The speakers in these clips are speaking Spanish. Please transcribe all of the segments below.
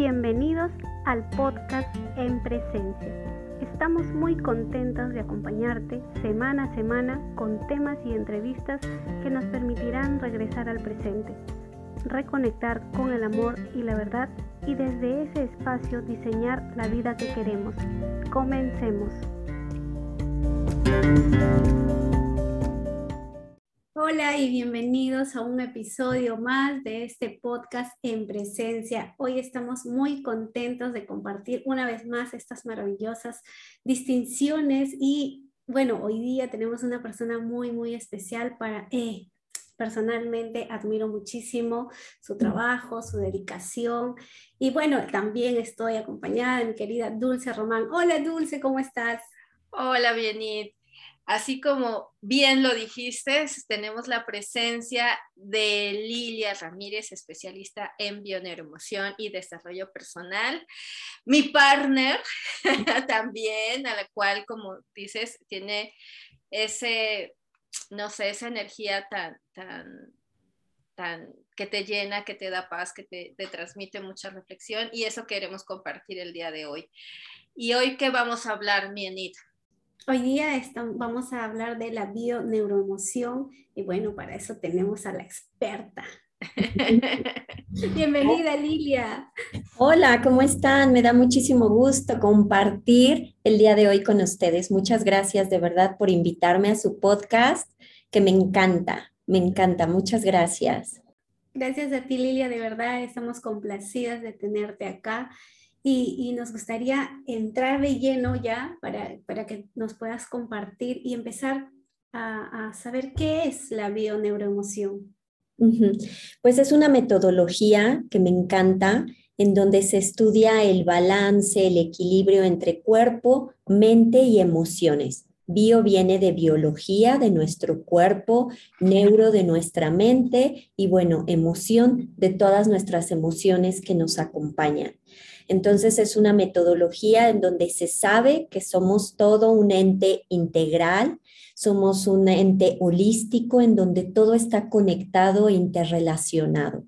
Bienvenidos al podcast En Presencia. Estamos muy contentos de acompañarte semana a semana con temas y entrevistas que nos permitirán regresar al presente, reconectar con el amor y la verdad y desde ese espacio diseñar la vida que queremos. Comencemos. Hola y bienvenidos a un episodio más de este podcast en presencia. Hoy estamos muy contentos de compartir una vez más estas maravillosas distinciones y bueno, hoy día tenemos una persona muy, muy especial para... Eh, personalmente admiro muchísimo su trabajo, su dedicación y bueno, también estoy acompañada de mi querida Dulce Román. Hola Dulce, ¿cómo estás? Hola, Bienit. Así como bien lo dijiste, tenemos la presencia de Lilia Ramírez, especialista en bioneuroemoción y desarrollo personal. Mi partner también, a la cual, como dices, tiene ese, no sé, esa energía tan, tan, tan, que te llena, que te da paz, que te, te transmite mucha reflexión y eso queremos compartir el día de hoy. Y hoy, ¿qué vamos a hablar, Mienit? Hoy día vamos a hablar de la bioneuroemoción y bueno, para eso tenemos a la experta. Bienvenida Lilia. Hola, ¿cómo están? Me da muchísimo gusto compartir el día de hoy con ustedes. Muchas gracias de verdad por invitarme a su podcast, que me encanta, me encanta. Muchas gracias. Gracias a ti Lilia, de verdad estamos complacidas de tenerte acá y, nos gustaría entrar de lleno ya para, para que nos puedas compartir y empezar a, a saber qué es la bioneuroemoción. Pues es una metodología que me encanta, en donde se estudia el balance, el equilibrio entre cuerpo, mente y emociones. Bio viene de biología de nuestro cuerpo, neuro de nuestra mente y bueno, emoción de todas nuestras emociones que nos acompañan. Entonces es una metodología en donde se sabe que somos todo un ente integral, somos un ente holístico en donde todo está conectado e interrelacionado.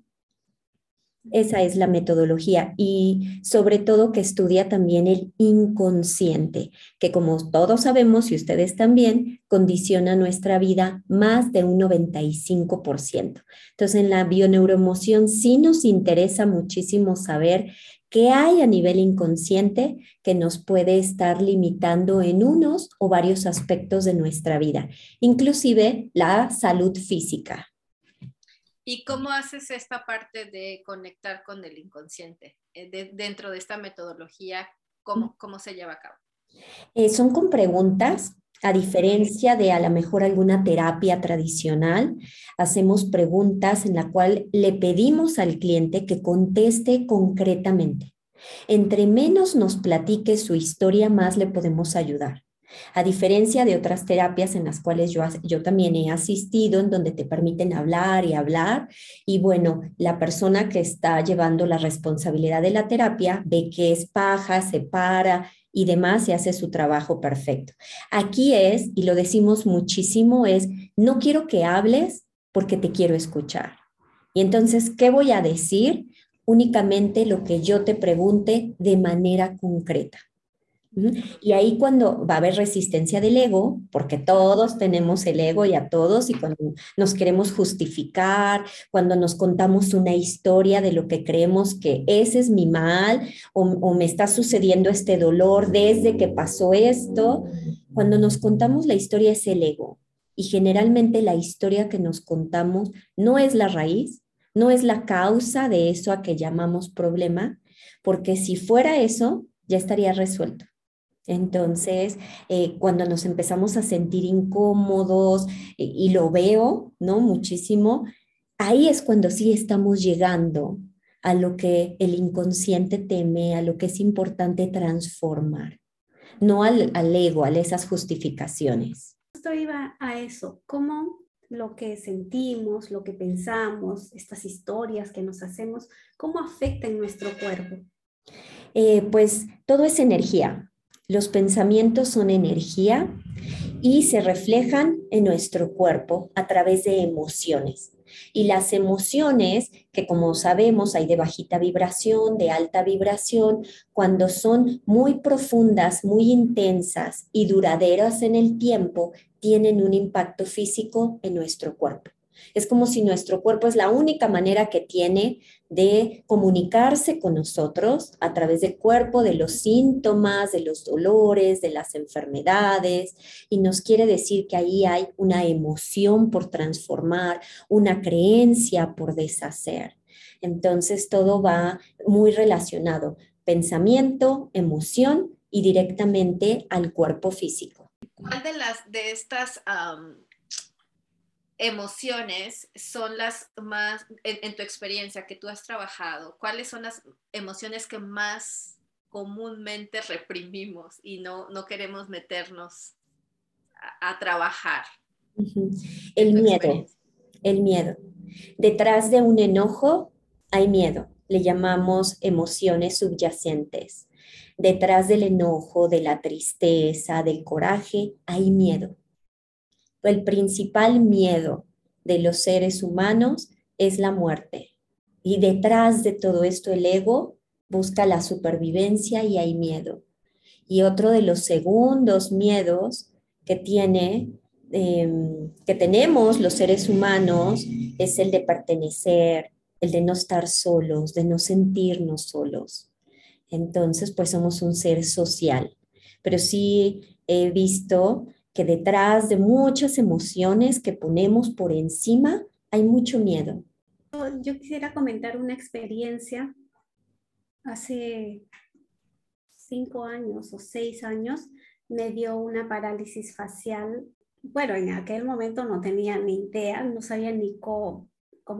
Esa es la metodología y sobre todo que estudia también el inconsciente, que como todos sabemos y ustedes también, condiciona nuestra vida más de un 95%. Entonces en la bioneuroemoción sí nos interesa muchísimo saber ¿Qué hay a nivel inconsciente que nos puede estar limitando en unos o varios aspectos de nuestra vida, inclusive la salud física? ¿Y cómo haces esta parte de conectar con el inconsciente eh, dentro de esta metodología? ¿Cómo, cómo se lleva a cabo? Eh, son con preguntas a diferencia de a lo mejor alguna terapia tradicional, hacemos preguntas en la cual le pedimos al cliente que conteste concretamente. Entre menos nos platique su historia, más le podemos ayudar. A diferencia de otras terapias en las cuales yo, yo también he asistido, en donde te permiten hablar y hablar, y bueno, la persona que está llevando la responsabilidad de la terapia ve que es paja, se para, y demás se hace su trabajo perfecto. Aquí es, y lo decimos muchísimo, es, no quiero que hables porque te quiero escuchar. Y entonces, ¿qué voy a decir? Únicamente lo que yo te pregunte de manera concreta. Y ahí cuando va a haber resistencia del ego, porque todos tenemos el ego y a todos, y cuando nos queremos justificar, cuando nos contamos una historia de lo que creemos que ese es mi mal o, me está sucediendo este dolor desde que pasó esto, cuando nos contamos la historia es el ego. Y generalmente la historia que nos contamos no es la raíz, no es la causa de eso a que llamamos problema, porque si fuera eso, ya estaría resuelto. Entonces, eh, cuando nos empezamos a sentir incómodos y, lo veo, ¿no? Muchísimo, ahí es cuando sí estamos llegando a lo que el inconsciente teme, a lo que es importante transformar, no al, al ego, a esas justificaciones. Esto iba a eso, cómo lo que sentimos, lo que pensamos, estas historias que nos hacemos, cómo afectan nuestro cuerpo. Eh, pues todo es energía, los pensamientos son energía y se reflejan en nuestro cuerpo a través de emociones. Y las emociones, que como sabemos hay de bajita vibración, de alta vibración, cuando son muy profundas, muy intensas y duraderas en el tiempo, tienen un impacto físico en nuestro cuerpo. Es como si nuestro cuerpo es la única manera que tiene de comunicarse con nosotros a través del cuerpo, de los síntomas, de los dolores, de las enfermedades, y nos quiere decir que ahí hay una emoción por transformar, una creencia por deshacer. Entonces todo va muy relacionado, pensamiento, emoción y directamente al cuerpo físico. ¿Cuál de las de estas emociones son las más, en, tu experiencia que tú has trabajado, cuáles son las emociones que más comúnmente reprimimos y no, no queremos meternos a, trabajar? El miedo, el miedo. Detrás de un enojo hay miedo, le llamamos emociones subyacentes. Detrás del enojo, de la tristeza, del coraje, hay miedo el principal miedo de los seres humanos es la muerte. Y detrás de todo esto el ego busca la supervivencia y hay miedo. Y otro de los segundos miedos que tiene, em, que tenemos los seres humanos, es el de pertenecer, el de no estar solos, de no sentirnos solos. Entonces, pues somos un ser social. Pero sí he visto que detrás de muchas emociones que ponemos por encima hay mucho miedo. Yo quisiera comentar una experiencia hace cinco años o seis años me dio una parálisis facial. Bueno, en aquel momento no tenía ni idea, no sabía ni cómo,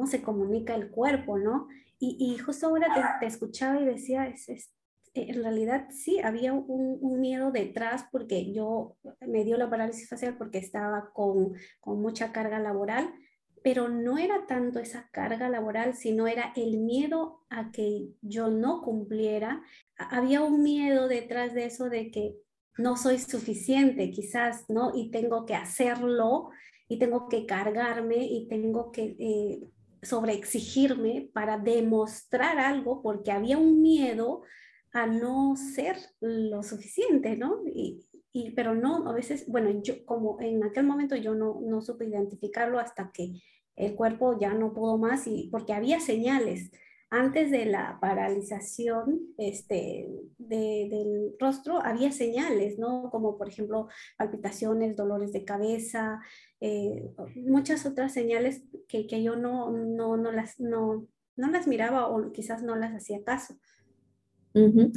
se comunica el cuerpo, ¿no? Y, y justo ahora te, escuchaba y decía, es, en realidad sí, había un, miedo detrás porque yo me dio la parálisis facial porque estaba con, con mucha carga laboral, pero no era tanto esa carga laboral, sino era el miedo a que yo no cumpliera. Había un miedo detrás de eso de que no soy suficiente quizás, ¿no? Y tengo que hacerlo y tengo que cargarme y tengo que eh, sobreexigirme para demostrar algo porque había un miedo a no ser lo suficiente, ¿no? Y, y, pero no, a veces, bueno, yo como en aquel momento yo no, no supe identificarlo hasta que el cuerpo ya no pudo más y porque había señales antes de la paralización este, del rostro, había señales, ¿no? Como por ejemplo palpitaciones, dolores de cabeza, eh, muchas otras señales que, que yo no, no, no, las, no, no las miraba o quizás no las hacía caso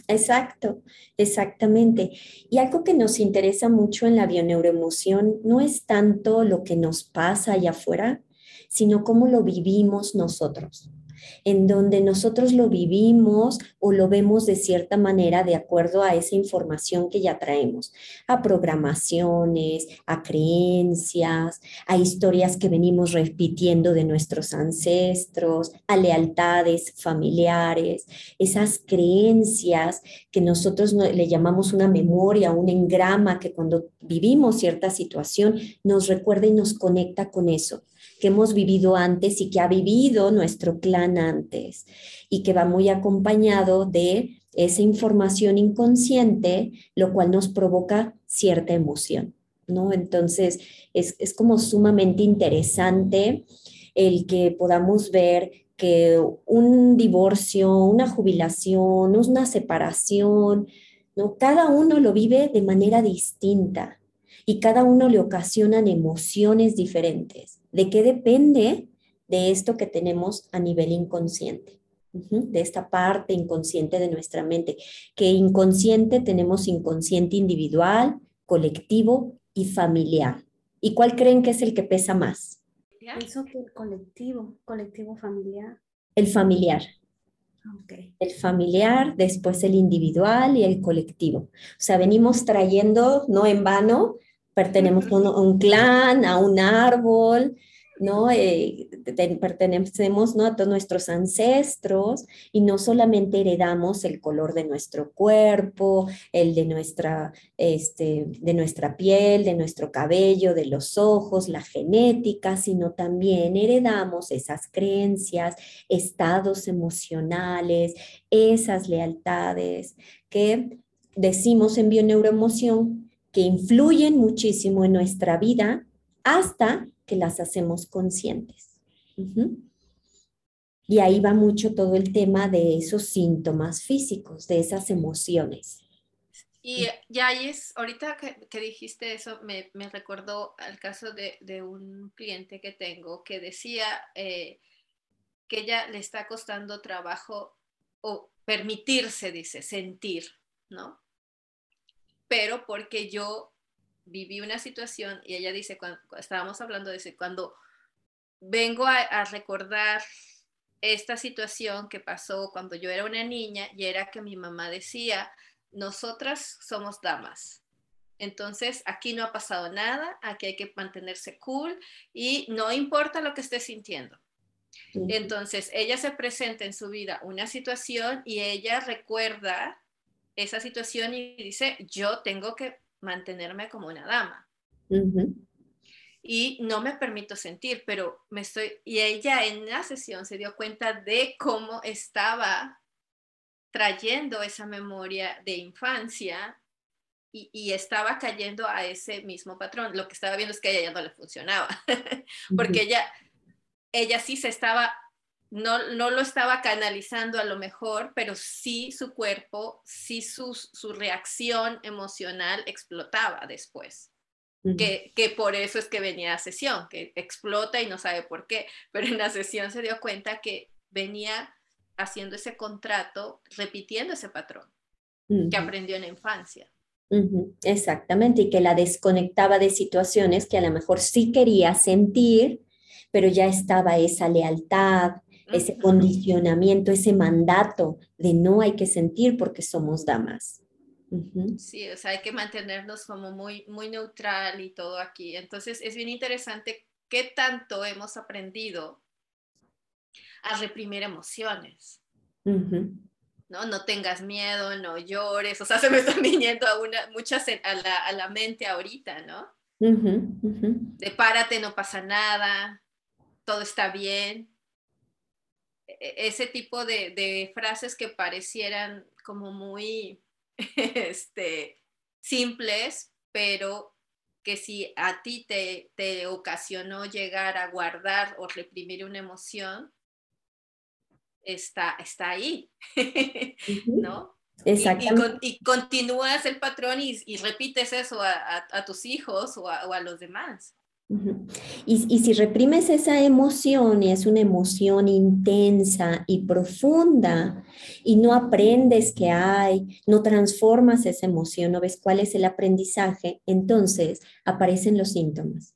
exacto, exactamente. Y algo que nos interesa mucho en la bioneuroemoción no es tanto lo que nos pasa allá afuera, sino cómo lo vivimos nosotros en donde nosotros lo vivimos o lo vemos de cierta manera de acuerdo a esa información que ya traemos, a programaciones, a creencias, a historias que venimos repitiendo de nuestros ancestros, a lealtades familiares, esas creencias que nosotros le llamamos una memoria, un engrama que cuando vivimos cierta situación nos recuerda y nos conecta con eso que hemos vivido antes y que ha vivido nuestro clan antes y que va muy acompañado de esa información inconsciente, lo cual nos provoca cierta emoción, ¿no? Entonces, es, es como sumamente interesante el que podamos ver que un divorcio, una jubilación, una separación, ¿no? Cada uno lo vive de manera distinta y cada uno le ocasionan emociones diferentes. ¿De qué depende de esto que tenemos a nivel inconsciente? de esta parte inconsciente de nuestra mente, que inconsciente tenemos inconsciente individual, colectivo y familiar. ¿Y cuál creen que es el que pesa más? Eso que el colectivo, colectivo familiar. El familiar. Okay. El familiar, después el individual y el colectivo. O sea, venimos trayendo, no en vano, pertenecemos a un, clan, a un árbol, ¿no? Eh, pertenecemos ¿no? a todos nuestros ancestros y no solamente heredamos el color de nuestro cuerpo, el de nuestra, este, de nuestra piel, de nuestro cabello, de los ojos, la genética, sino también heredamos esas creencias, estados emocionales, esas lealtades que decimos en bioneuroemoción que influyen muchísimo en nuestra vida hasta que las hacemos conscientes. Y ahí va mucho todo el tema de esos síntomas físicos, de esas emociones. Y ya es, ahorita que, dijiste eso, me, recordó al caso de, un cliente que tengo que decía eh, que ella le está costando trabajo o permitirse, dice, sentir, ¿no? Pero porque yo viví una situación y ella dice, cuando, estábamos hablando de eso, cuando vengo a, recordar esta situación que pasó cuando yo era una niña y era que mi mamá decía, nosotras somos damas. Entonces, aquí no ha pasado nada, aquí hay que mantenerse cool y no importa lo que esté sintiendo. Entonces, ella se presenta en su vida una situación y ella recuerda esa situación y dice, yo tengo que mantenerme como una dama. Y no me permito sentir, pero me estoy, y ella en la sesión se dio cuenta de cómo estaba trayendo esa memoria de infancia y, estaba cayendo a ese mismo patrón. Lo que estaba viendo es que a ella ya no le funcionaba, porque ella, ella sí se estaba no, lo estaba canalizando a lo mejor, pero sí su cuerpo, sí su, reacción emocional explotaba después. que, por eso es que venía a sesión, que explota y no sabe por qué, pero en la sesión se dio cuenta que venía haciendo ese contrato, repitiendo ese patrón que aprendió en la infancia. Exactamente, y que la desconectaba de situaciones que a lo mejor sí quería sentir, pero ya estaba esa lealtad, ese condicionamiento, ese mandato de no hay que sentir porque somos damas. Sí, o sea, hay que mantenernos como muy, muy neutral y todo aquí. Entonces, es bien interesante qué tanto hemos aprendido a reprimir emociones. ¿no? No tengas miedo, no llores, o sea, se me están viniendo a una, muchas a la, a la mente ahorita, ¿no? De párate, no pasa nada, todo está bien. E-, ese tipo de, frases que parecieran como muy este, simples, pero que si a ti te, te, ocasionó llegar a guardar o reprimir una emoción, está, está ahí, ¿no? Exactamente. Y, continúas el patrón y, repites eso a, tus hijos o a los demás y, si reprimes esa emoción y es una emoción intensa y profunda y no aprendes qué hay, no transformas esa emoción, no ves cuál es el aprendizaje, entonces aparecen los síntomas.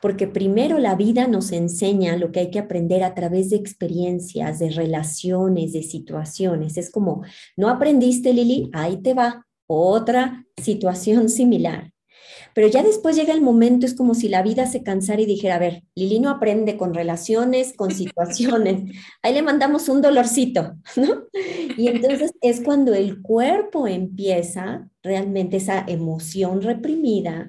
Porque primero la vida nos enseña lo que hay que aprender a través de experiencias, de relaciones, de situaciones. Es como, no aprendiste, Lili, ahí te va otra situación similar. Pero ya después llega el momento, es como si la vida se cansara y dijera, a ver, Lili no aprende con relaciones, con situaciones, ahí le mandamos un dolorcito, ¿no? Y entonces es cuando el cuerpo empieza realmente esa emoción reprimida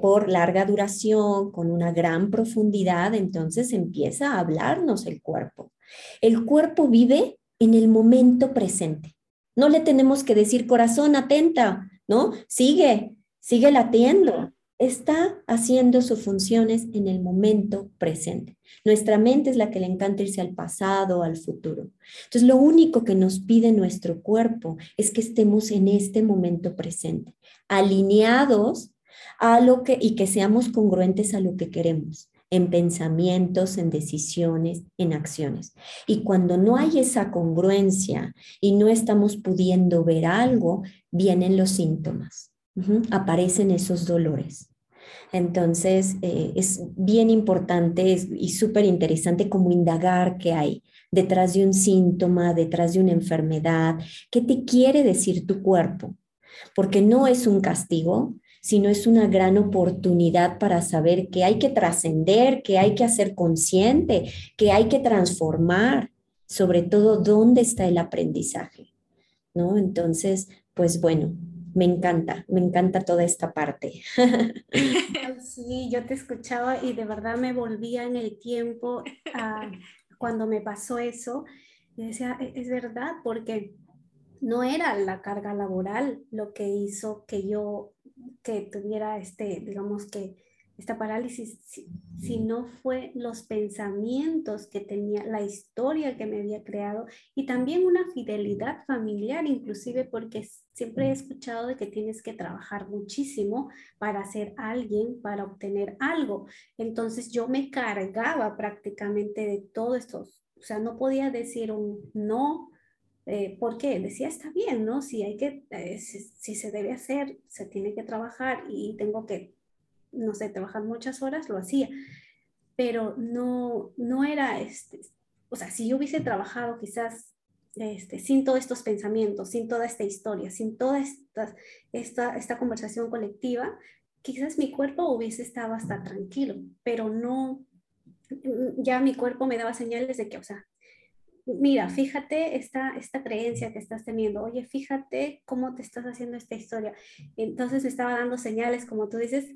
por larga duración, con una gran profundidad, entonces empieza a hablarnos el cuerpo. El cuerpo vive en el momento presente. No le tenemos que decir, corazón, atenta, ¿no? Sigue, sigue latiendo, está haciendo sus funciones en el momento presente. Nuestra mente es la que le encanta irse al pasado, al futuro. Entonces, lo único que nos pide nuestro cuerpo es que estemos en este momento presente, alineados a lo que y que seamos congruentes a lo que queremos en pensamientos, en decisiones, en acciones. Y cuando no hay esa congruencia y no estamos pudiendo ver algo, vienen los síntomas aparecen esos dolores. Entonces, eh, es bien importante y súper interesante como indagar qué hay detrás de un síntoma, detrás de una enfermedad, qué te quiere decir tu cuerpo, porque no es un castigo, sino es una gran oportunidad para saber que hay que trascender, que hay que hacer consciente, que hay que transformar, sobre todo dónde está el aprendizaje, ¿no? Entonces, pues bueno, me encanta, me encanta toda esta parte. Sí, yo te escuchaba y de verdad me volvía en el tiempo cuando me pasó eso. Decía, e-, es verdad, porque no era la carga laboral lo que hizo que yo que tuviera este, digamos que esta parálisis, si, no fue los pensamientos que tenía, la historia que me había creado y también una fidelidad familiar, inclusive porque siempre he escuchado de que tienes que trabajar muchísimo para ser alguien, para obtener algo. Entonces yo me cargaba prácticamente de todo esto, o sea, no podía decir un no. Eh, porque decía, está bien, ¿no? Si hay que, eh, si se debe hacer, se tiene que trabajar y tengo que no sé, trabajar muchas horas, lo hacía, pero no, no era, este, o sea, si yo hubiese trabajado quizás este, sin todos estos pensamientos, sin toda esta historia, sin toda esta, esta, esta conversación colectiva, quizás mi cuerpo hubiese estado hasta tranquilo, pero no, ya mi cuerpo me daba señales de que, o sea, mira, fíjate esta, esta creencia que estás teniendo, oye, fíjate cómo te estás haciendo esta historia. Entonces me estaba dando señales, como tú dices,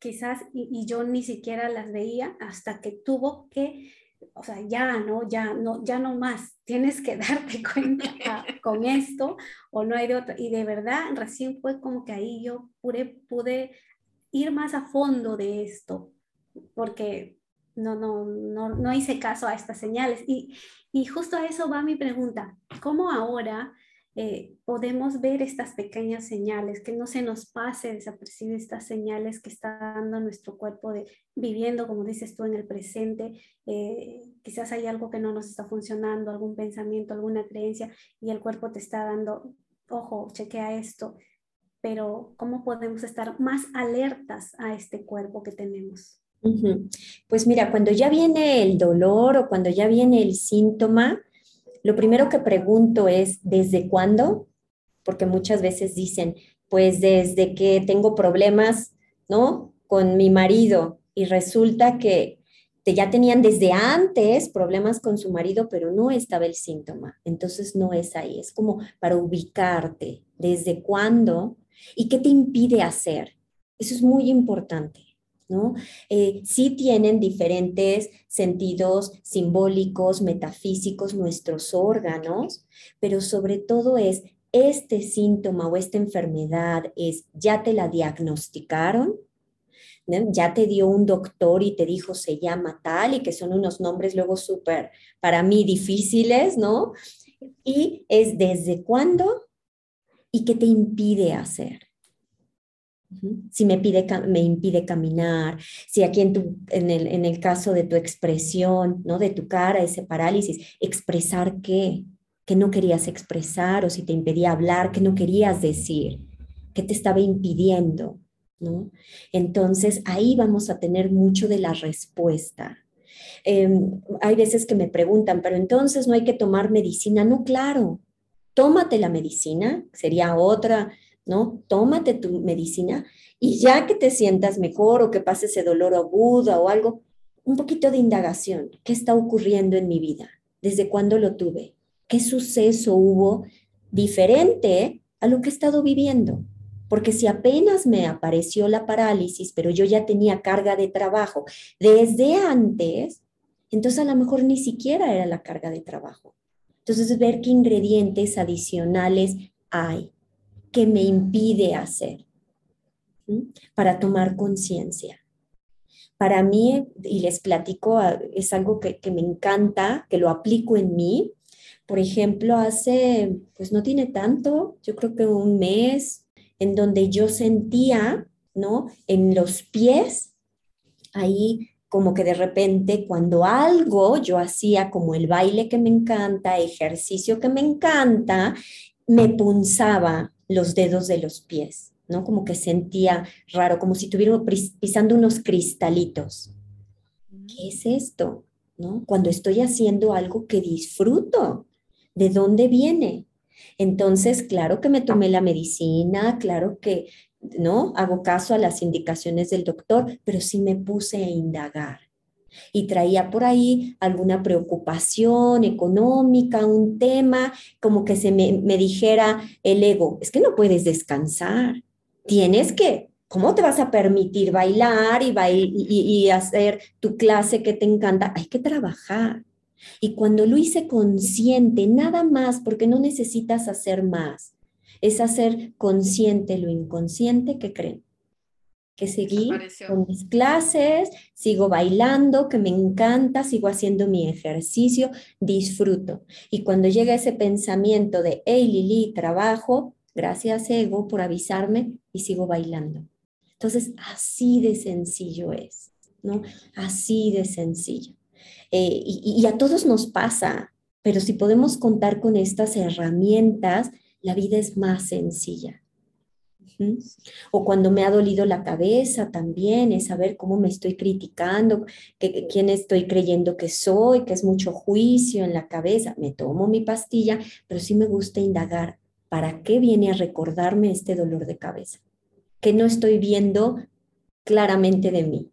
quizás, y, yo ni siquiera las veía hasta que tuvo que, o sea, ya, ¿no? Ya no, ya no más, tienes que darte cuenta con esto o no hay de otro. Y de verdad, recién fue como que ahí yo pude, pude ir más a fondo de esto, porque no, no, no, no hice caso a estas señales. Y, y justo a eso va mi pregunta, ¿cómo ahora eh, podemos ver estas pequeñas señales, que no se nos pase desapercibir estas señales que está dando nuestro cuerpo de viviendo, como dices tú, en el presente. Eh, quizás hay algo que no nos está funcionando, algún pensamiento, alguna creencia, y el cuerpo te está dando, ojo, chequea esto, pero ¿cómo podemos estar más alertas a este cuerpo que tenemos? Pues mira, cuando ya viene el dolor o cuando ya viene el síntoma, lo primero que pregunto es, ¿desde cuándo? Porque muchas veces dicen, pues desde que tengo problemas, ¿no? Con mi marido y resulta que ya tenían desde antes problemas con su marido, pero no estaba el síntoma. Entonces no es ahí, es como para ubicarte, desde cuándo y qué te impide hacer. Eso es muy importante. Eh, sí tienen diferentes sentidos simbólicos, metafísicos, nuestros órganos, pero sobre todo es este síntoma o esta enfermedad es, ya te la diagnosticaron, ya te dio un doctor y te dijo se llama tal y que son unos nombres luego súper para mí difíciles, ¿no? Y es desde cuándo y qué te impide hacer. Si me, pide, impide caminar, si aquí en, tu, en el caso de tu expresión, ¿no? de tu cara, ese parálisis, expresar qué, que no querías expresar o si te impedía hablar, que no querías decir, que te estaba impidiendo. ¿no? Entonces ahí vamos a tener mucho de la respuesta. Em, hay veces que me preguntan, pero entonces no hay que tomar medicina. No, claro, tómate la medicina, sería otra ¿no? Tómate tu medicina y ya que te sientas mejor o que pase ese dolor agudo o algo, un poquito de indagación. ¿Qué está ocurriendo en mi vida? ¿Desde cuándo lo tuve? ¿Qué suceso hubo diferente a lo que he estado viviendo? Porque si apenas me apareció la parálisis, pero yo ya tenía carga de trabajo desde antes, entonces a lo mejor ni siquiera era la carga de trabajo. Entonces, ver qué ingredientes adicionales hay que me impide hacer para tomar conciencia. Para mí, y les platico, es algo que, me encanta, que lo aplico en mí. Por ejemplo, hace, pues no tiene tanto, yo creo que un mes, en donde yo sentía, ¿no? En los pies, ahí como que de repente cuando algo yo hacía como el baile que me encanta, ejercicio que me encanta, me punzaba los dedos de los pies, ¿no? Como que sentía raro, como si estuviera pisando unos cristalitos. ¿Qué es esto? ¿No? Cuando estoy haciendo algo que disfruto, ¿de dónde viene? Entonces, claro que me tomé la medicina, claro que ¿no? Hago caso a las indicaciones del doctor, pero sí me puse a indagar. Y traía por ahí alguna preocupación económica, un tema, como que se me, me dijera el ego, es que no puedes descansar, tienes que ¿Cómo te vas a permitir bailar y, y, hacer tu clase que te encanta? Hay que trabajar. Y cuando lo hice consciente, nada más, porque no necesitas hacer más, es hacer consciente lo inconsciente que creen. Que seguí con mis clases, sigo bailando, que me encanta, sigo haciendo mi ejercicio, disfruto. Y cuando llega ese pensamiento de, hey Lili, trabajo, gracias ego por avisarme y sigo bailando. Entonces, así de sencillo es, ¿no? Así de sencillo. Eh, y, a todos nos pasa, pero si podemos contar con estas herramientas, la vida es más sencilla. O cuando me ha dolido la cabeza también, es saber cómo me estoy criticando, que, quién estoy creyendo que soy, que es mucho juicio en la cabeza. Me tomo mi pastilla, pero sí me gusta indagar, ¿para qué viene a recordarme este dolor de cabeza? que no estoy viendo claramente de mí.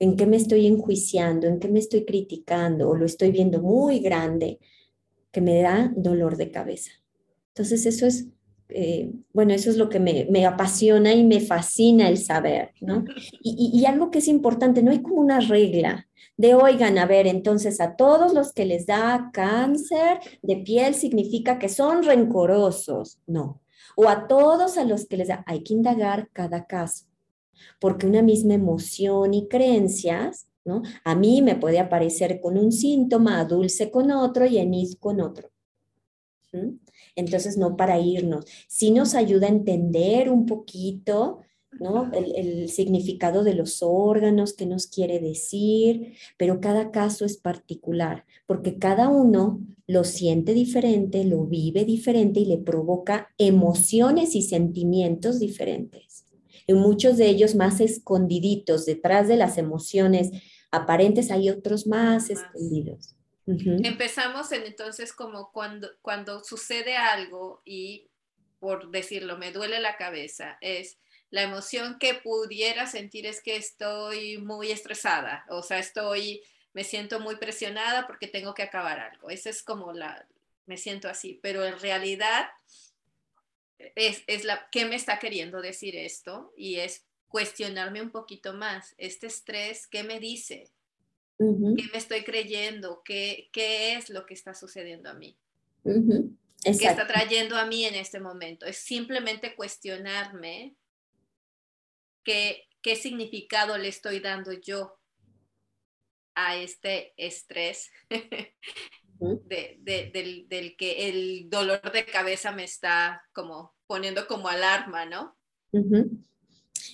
¿En qué me estoy enjuiciando? ¿En qué me estoy criticando? ¿O lo estoy viendo muy grande que me da dolor de cabeza? Entonces eso es, eh, bueno, eso es lo que me, apasiona y me fascina el saber, ¿no? Y, y algo que es importante, no hay como una regla de, oigan, a ver, entonces a todos los que les da cáncer de piel significa que son rencorosos. No, o a todos a los que les da, hay que indagar cada caso, porque una misma emoción y creencias, ¿no? A mí me puede aparecer con un síntoma, a Dulce con otro y a Enid con otro. Entonces, no para irnos, sí nos ayuda a entender un poquito ¿no? El, significado de los órganos, qué nos quiere decir, pero cada caso es particular, porque cada uno lo siente diferente, lo vive diferente y le provoca emociones y sentimientos diferentes. En muchos de ellos más escondiditos, detrás de las emociones aparentes hay otros más, escondidos. Empezamos entonces como cuando, cuando sucede algo y, por decirlo, me duele la cabeza, es la emoción que pudiera sentir es que estoy muy estresada, o sea, estoy, me siento muy presionada porque tengo que acabar algo. Esa es como la, me siento así, pero en realidad es, es la, ¿qué me está queriendo decir esto? Y es cuestionarme un poquito más, este estrés, ¿qué me dice? ¿Qué me estoy creyendo? ¿Qué, ¿Qué, es lo que está sucediendo a mí? ¿Qué está trayendo a mí en este momento? Es simplemente cuestionarme qué, significado le estoy dando yo a este estrés del, que el dolor de cabeza me está como poniendo como alarma, ¿no?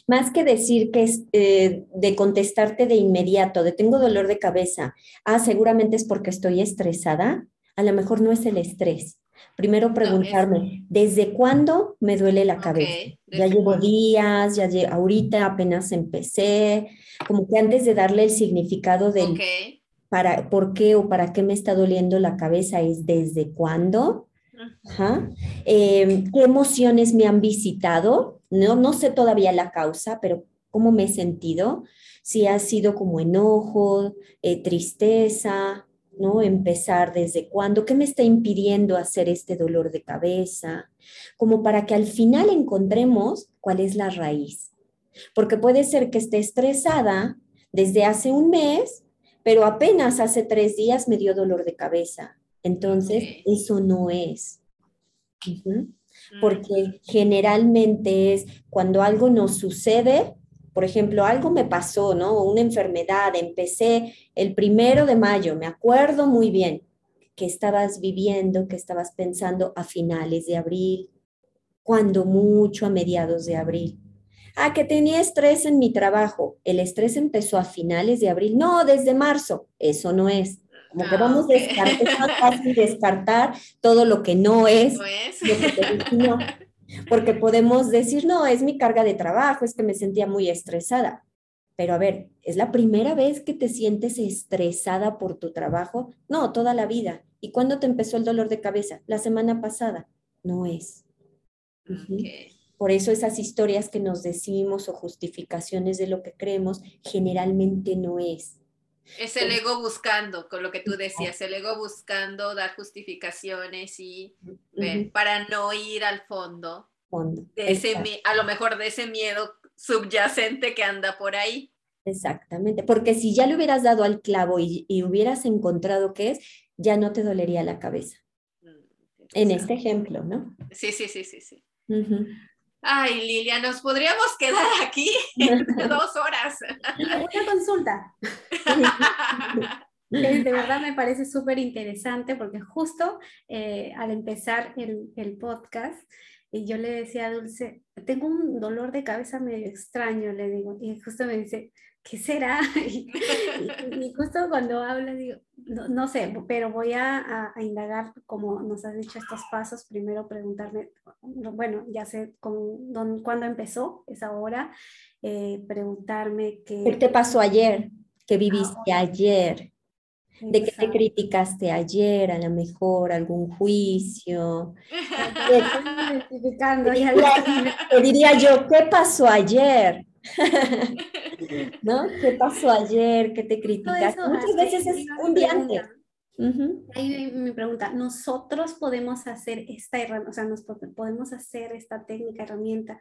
Más que decir que es eh, de contestarte de inmediato, de tengo dolor de cabeza, ah, seguramente es porque estoy estresada, a lo mejor no es el estrés, Primero preguntarme, ¿desde cuándo me duele la cabeza? ya llevo días, ya ahorita apenas empecé, como que antes de darle el significado del para por qué o para qué me está doliendo la cabeza es desde cuándo. Em, ¿Qué emociones me han visitado? No, no sé todavía la causa, pero cómo me he sentido. Si ha sido como enojo, eh, tristeza, ¿no? Empezar desde cuándo, qué me está impidiendo hacer este dolor de cabeza, como para que al final encontremos cuál es la raíz. Porque puede ser que esté estresada desde hace un mes, pero apenas hace tres días me dio dolor de cabeza. Entonces, eso no es. Porque generalmente es cuando algo nos sucede, por ejemplo, algo me pasó, ¿no? Una enfermedad, empecé el primero de mayo, me acuerdo muy bien que estabas viviendo, que estabas pensando a finales de abril, cuando mucho a mediados de abril. Ah, que tenía estrés en mi trabajo. El estrés empezó a finales de abril. No, desde marzo. Eso no es. Como que ah, vamos a descartar, es descartar todo lo que no es. No es. Porque podemos decir, no, es mi carga de trabajo, es que me sentía muy estresada. Pero a ver, ¿es la primera vez que te sientes estresada por tu trabajo? No, toda la vida. ¿Y cuándo te empezó el dolor de cabeza? La semana pasada. No es. por eso esas historias que nos decimos o justificaciones de lo que creemos generalmente no es. Es el ego buscando, con lo que tú decías, el ego buscando dar justificaciones y para no ir al fondo, De ese, a lo mejor de ese miedo subyacente que anda por ahí. Exactamente, porque si ya le hubieras dado al clavo y, hubieras encontrado qué es, ya no te dolería la cabeza. Mm, en este ejemplo, ¿no? Sí, sí, sí, sí, sí. Ay, Lilia, nos podríamos quedar aquí dos horas. Una consulta. De verdad me parece súper interesante porque justo eh, al empezar el, el podcast, y yo le decía a Dulce, tengo un dolor de cabeza medio extraño, le digo, y justo me dice, ¿qué será? Y, justo cuando habla, digo, no, sé, pero voy a, indagar, como nos has dicho, estos pasos. Primero preguntarme, bueno, ya sé con, cuándo empezó esa hora, eh, preguntarme qué... ¿Qué te pasó ayer? ¿Qué viviste ayer? ¿De qué te criticaste ayer? A lo mejor algún juicio. Te diría yo, ¿qué pasó ayer? ¿No? ¿Qué pasó ayer? ¿Qué te criticaste? Muchas veces es un día antes. Ahí me pregunta, ¿nosotros podemos hacer esta herramienta, o sea, nos podemos hacer esta técnica, herramienta,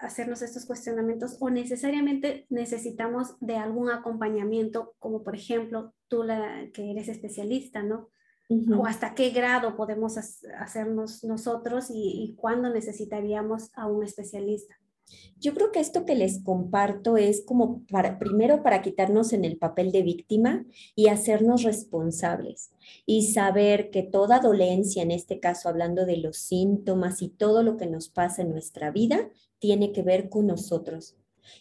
hacernos estos cuestionamientos o necesariamente necesitamos de algún acompañamiento, como por ejemplo tú la, que eres especialista, ¿no? O hasta qué grado podemos hacernos nosotros y, y cuándo necesitaríamos a un especialista. Yo creo que esto que les comparto es como primero para quitarnos en el papel de víctima y hacernos responsables y saber que toda dolencia, en este caso hablando de los síntomas y todo lo que nos pasa en nuestra vida, tiene que ver con nosotros.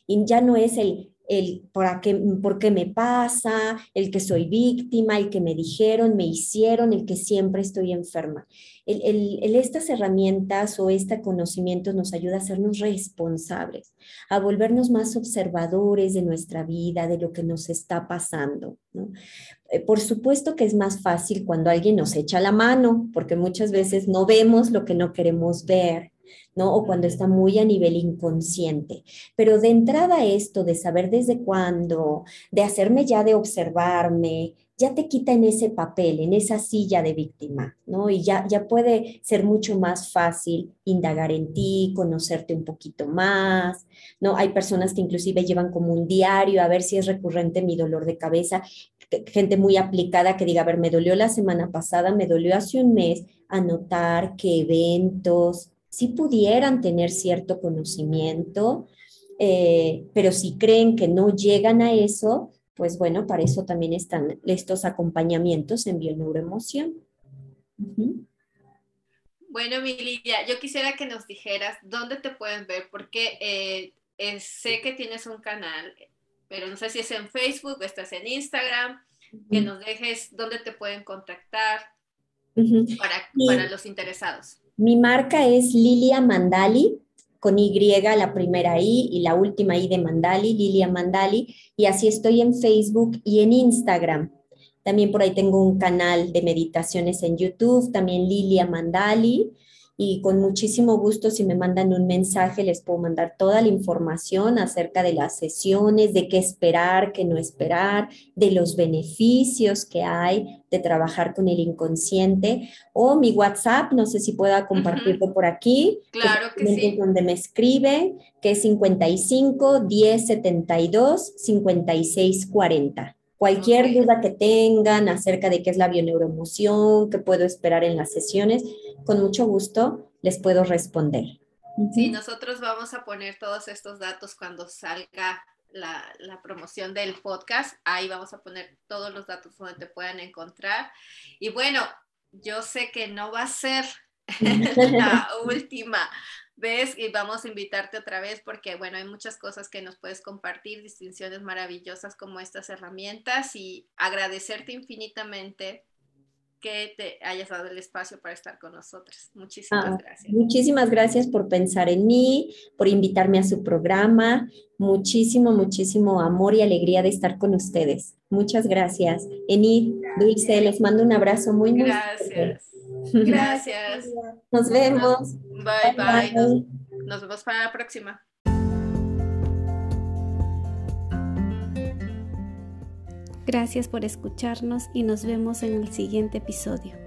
Y ya no es el, el por qué, por qué me pasa, el que soy víctima, el que me dijeron, me hicieron, el que siempre estoy enferma. El, el, estas herramientas o este conocimiento nos ayuda a hacernos responsables, a volvernos más observadores de nuestra vida, de lo que nos está pasando. Eh, por supuesto que es más fácil cuando alguien nos echa la mano, porque muchas veces no vemos lo que no queremos ver. ¿No? O cuando está muy a nivel inconsciente. Pero de entrada esto de saber desde cuándo, de hacerme ya de observarme, ya te quita en ese papel, en esa silla de víctima, ¿no? Y ya, ya puede ser mucho más fácil indagar en ti, conocerte un poquito más, ¿no? Hay personas que inclusive llevan como un diario a ver si es recurrente mi dolor de cabeza, gente muy aplicada que diga, a ver, me dolió la semana pasada, me dolió hace un mes, anotar qué eventos, si pudieran tener cierto conocimiento, eh, pero si creen que no llegan a eso, pues bueno, para eso también están estos acompañamientos en bioneuroemoción. Bueno, mi Lidia, yo quisiera que nos dijeras dónde te pueden ver, porque eh, sé que tienes un canal, pero no sé si es en Facebook o estás en Instagram, que nos dejes dónde te pueden contactar para los interesados. Mi marca es Lilia Mandali, con Y, la primera I y la última I de Mandali, Lilia Mandali, y así estoy en Facebook y en Instagram. También por ahí tengo un canal de meditaciones en YouTube, también Lilia Mandali y con muchísimo gusto si me mandan un mensaje les puedo mandar toda la información acerca de las sesiones, de qué esperar, qué no esperar, de los beneficios que hay de trabajar con el inconsciente o mi WhatsApp, no sé si pueda compartirlo por aquí. Claro que, sí. Donde me escribe, que es 55 10 72 56 40. Cualquier duda que tengan acerca de qué es la bioneuroemoción, qué puedo esperar en las sesiones, con mucho gusto les puedo responder. Sí, nosotros vamos a poner todos estos datos cuando salga la, la, promoción del podcast. Ahí vamos a poner todos los datos donde te puedan encontrar. Y bueno, yo sé que no va a ser la última ves y vamos a invitarte otra vez porque, bueno, hay muchas cosas que nos puedes compartir, distinciones maravillosas como estas herramientas y agradecerte infinitamente que te hayas dado el espacio para estar con nosotros. Muchísimas ah, gracias. Muchísimas gracias por pensar en mí, por invitarme a su programa. Muchísimo, muchísimo amor y alegría de estar con ustedes. Muchas gracias. Enid, Dulce, les mando un abrazo muy, muy Gracias. Gracias. Nos vemos. Bye, bye. Nos vemos para la próxima. Gracias por escucharnos y nos vemos en el siguiente episodio.